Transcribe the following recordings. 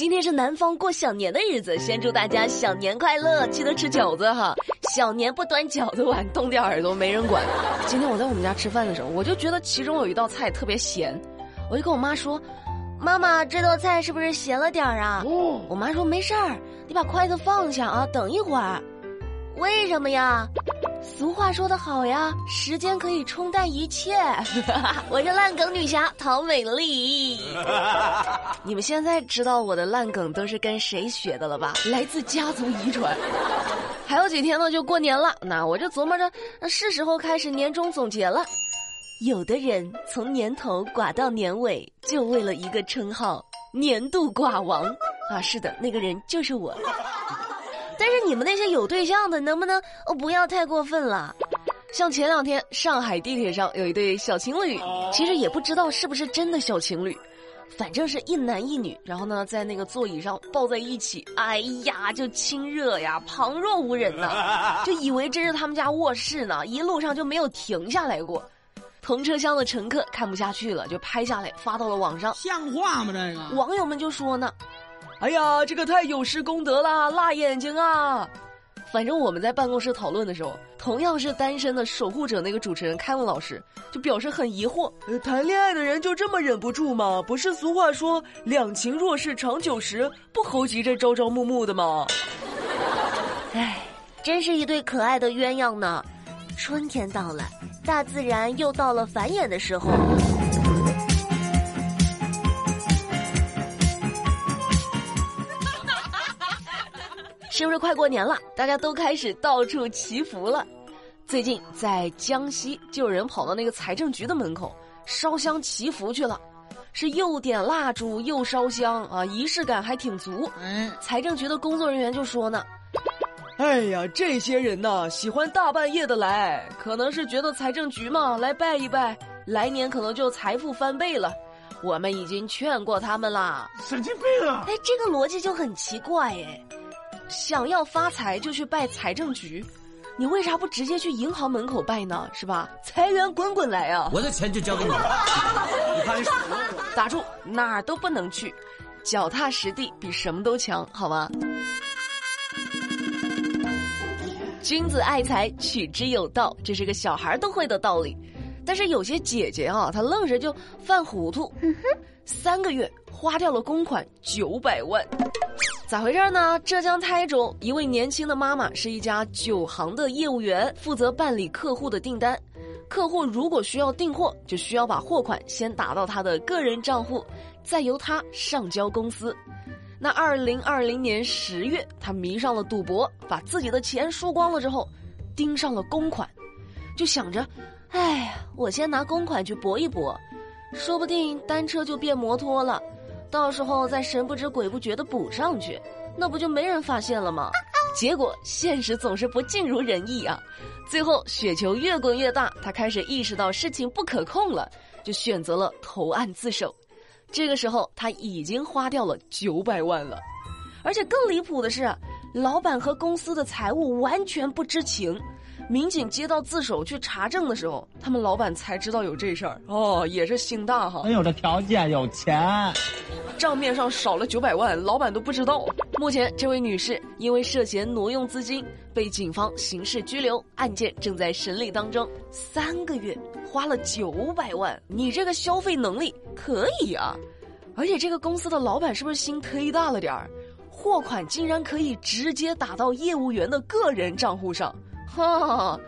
今天是南方过小年的日子，先祝大家小年快乐，记得吃饺子哈。小年不端饺子碗，冻掉耳朵没人管。今天我在我们家吃饭的时候，我就觉得其中有一道菜特别咸，我就跟我妈说：“妈妈，这道菜是不是咸了点儿啊？”我妈说：“没事儿，你把筷子放下啊，等一会儿。”为什么呀？俗话说得好呀，时间可以冲淡一切。我是烂梗女侠陶美丽。你们现在知道我的烂梗都是跟谁学的了吧？来自家族遗传。还有几天呢，就过年了。那我就琢磨着，是时候开始年终总结了。有的人从年头寡到年尾，就为了一个称号——年度寡王。啊，是的，那个人就是我。但是你们那些有对象的，能不能哦不要太过分了？像前两天上海地铁上有一对小情侣，其实也不知道是不是真的小情侣，反正是一男一女，然后呢在那个座椅上抱在一起，哎呀就亲热呀，旁若无人呐，就以为这是他们家卧室呢，一路上就没有停下来过。同车厢的乘客看不下去了，就拍下来发到了网上，像话吗？这个网友们就说呢。哎呀，这个太有失公德了，辣眼睛啊！反正我们在办公室讨论的时候，同样是单身的守护者那个主持人凯文老师就表示很疑惑：谈恋爱的人就这么忍不住吗？不是俗话说“两情若是长久时，不猴急着朝朝暮暮”的吗？哎，真是一对可爱的鸳鸯呢！春天到了，大自然又到了繁衍的时候。是不是快过年了？大家都开始到处祈福了。最近在江西就有人跑到那个财政局的门口烧香祈福去了，是又点蜡烛又烧香啊，仪式感还挺足。嗯，财政局的工作人员就说呢：“哎呀，这些人呐，喜欢大半夜的来，可能是觉得财政局嘛，来拜一拜，来年可能就财富翻倍了。我们已经劝过他们啦。”神经病啊！哎，这个逻辑就很奇怪哎。想要发财就去拜财政局，你为啥不直接去银行门口拜呢？是吧？财源滚滚来啊！我的钱就交给你了。你看，打住，哪儿都不能去，脚踏实地比什么都强，好吗？君子爱财，取之有道，这是个小孩都会的道理。但是有些姐姐啊，她愣是就犯糊涂，三个月花掉了公款九百万。咋回事呢？浙江台州一位年轻的妈妈是一家酒行的业务员，负责办理客户的订单。客户如果需要订货，就需要把货款先打到他的个人账户，再由他上交公司。那二零二零年十月，他迷上了赌博，把自己的钱输光了之后，盯上了公款，就想着，哎呀，我先拿公款去搏一搏，说不定单车就变摩托了。到时候再神不知鬼不觉的补上去，那不就没人发现了吗？结果现实总是不尽如人意啊！最后雪球越滚越大，他开始意识到事情不可控了，就选择了投案自首。这个时候他已经花掉了九百万了，而且更离谱的是，老板和公司的财务完全不知情。民警接到自首去查证的时候，他们老板才知道有这事儿哦，也是心大哈，很有这条件，有钱，账面上少了九百万，老板都不知道。目前，这位女士因为涉嫌挪用资金被警方刑事拘留，案件正在审理当中。三个月花了九百万，你这个消费能力可以啊！而且这个公司的老板是不是心忒大了点儿？货款竟然可以直接打到业务员的个人账户上。哈，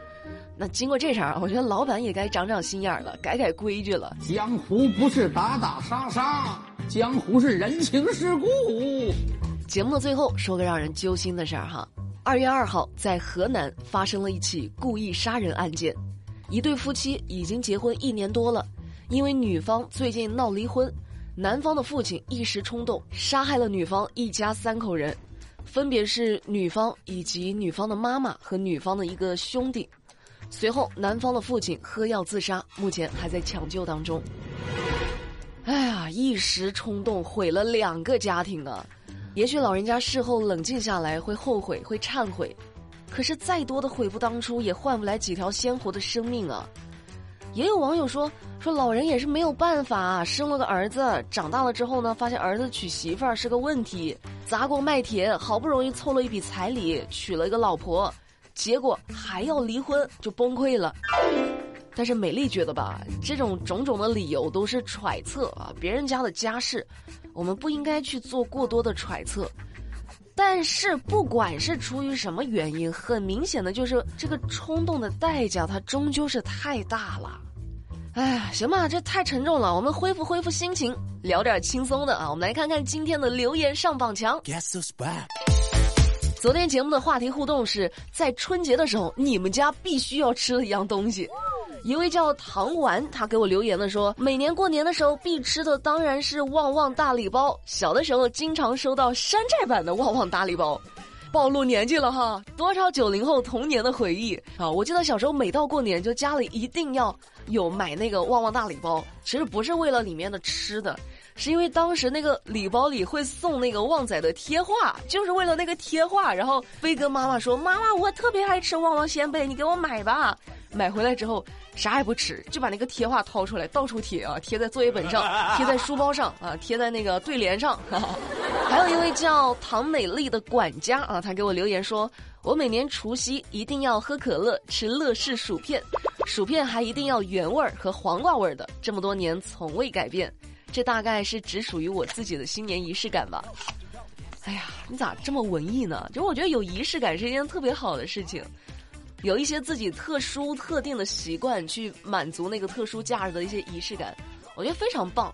那经过这场，我觉得老板也该长长心眼了，改改规矩了。江湖不是打打杀杀，江湖是人情世故。节目的最后说个让人揪心的事儿哈，二月二号在河南发生了一起故意杀人案件，一对夫妻已经结婚一年多了，因为女方最近闹离婚，男方的父亲一时冲动杀害了女方一家三口人。分别是女方以及女方的妈妈和女方的一个兄弟，随后男方的父亲喝药自杀，目前还在抢救当中。哎呀，一时冲动毁了两个家庭啊！也许老人家事后冷静下来会后悔会忏悔，可是再多的悔不当初也换不来几条鲜活的生命啊！也有网友说说老人也是没有办法，生了个儿子，长大了之后呢，发现儿子娶媳妇儿是个问题，砸锅卖铁，好不容易凑了一笔彩礼，娶了一个老婆，结果还要离婚，就崩溃了。但是美丽觉得吧，这种种种的理由都是揣测啊，别人家的家事，我们不应该去做过多的揣测。但是不管是出于什么原因，很明显的就是这个冲动的代价，它终究是太大了。哎呀，行吧，这太沉重了，我们恢复恢复心情，聊点轻松的啊。我们来看看今天的留言上榜墙。昨天节目的话题互动是在春节的时候，你们家必须要吃的一样东西。一位叫唐丸，他给我留言的说，每年过年的时候必吃的当然是旺旺大礼包。小的时候经常收到山寨版的旺旺大礼包，暴露年纪了哈，多少九零后童年的回忆啊！我记得小时候每到过年，就家里一定要有买那个旺旺大礼包，其实不是为了里面的吃的。是因为当时那个礼包里会送那个旺仔的贴画，就是为了那个贴画，然后飞哥妈妈说：“妈妈，我特别爱吃旺旺仙贝，你给我买吧。”买回来之后啥也不吃，就把那个贴画掏出来到处贴啊，贴在作业本上，贴在书包上啊，贴在那个对联上。还有一位叫唐美丽的管家啊，他给我留言说：“我每年除夕一定要喝可乐，吃乐事薯片，薯片还一定要原味儿和黄瓜味儿的，这么多年从未改变。”这大概是只属于我自己的新年仪式感吧。哎呀，你咋这么文艺呢？就我觉得有仪式感是一件特别好的事情，有一些自己特殊特定的习惯去满足那个特殊假日的一些仪式感，我觉得非常棒。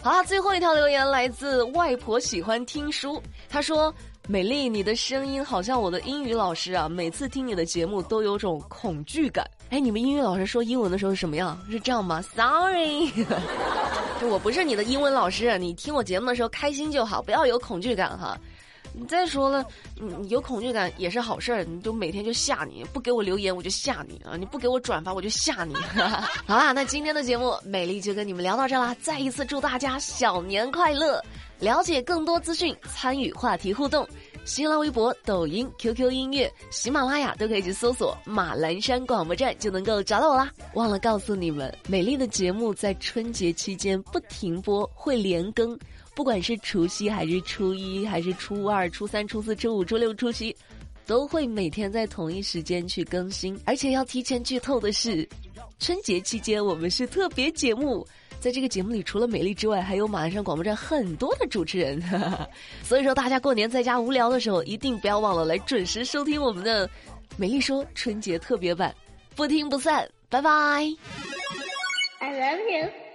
好啦，最后一条留言来自外婆喜欢听书，她说：“美丽，你的声音好像我的英语老师啊，每次听你的节目都有种恐惧感。”哎，你们英语老师说英文的时候是什么样？是这样吗？Sorry 就。我不是你的英文老师，你听我节目的时候开心就好，不要有恐惧感哈。你再说了，你有恐惧感也是好事儿，你就每天就吓你，不给我留言我就吓你啊，你不给我转发我就吓你。好啦，那今天的节目美丽就跟你们聊到这啦，再一次祝大家小年快乐！了解更多资讯，参与话题互动。新浪微博、抖音、QQ 音乐、喜马拉雅都可以去搜索“马栏山广播站”，就能够找到我啦。忘了告诉你们，美丽的节目在春节期间不停播，会连更，不管是除夕还是初一，还是初二、初三、初四、初五、初六、初七，都会每天在同一时间去更新。而且要提前剧透的是，春节期间我们是特别节目。在这个节目里，除了美丽之外，还有马鞍山广播站很多的主持人，所以说大家过年在家无聊的时候，一定不要忘了来准时收听我们的《美丽说》春节特别版，不听不散，拜拜。I love you.